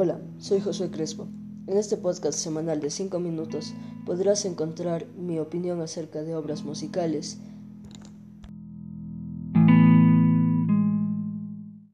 Hola, soy Josué Crespo. En este podcast semanal de 5 minutos podrás encontrar mi opinión acerca de obras musicales,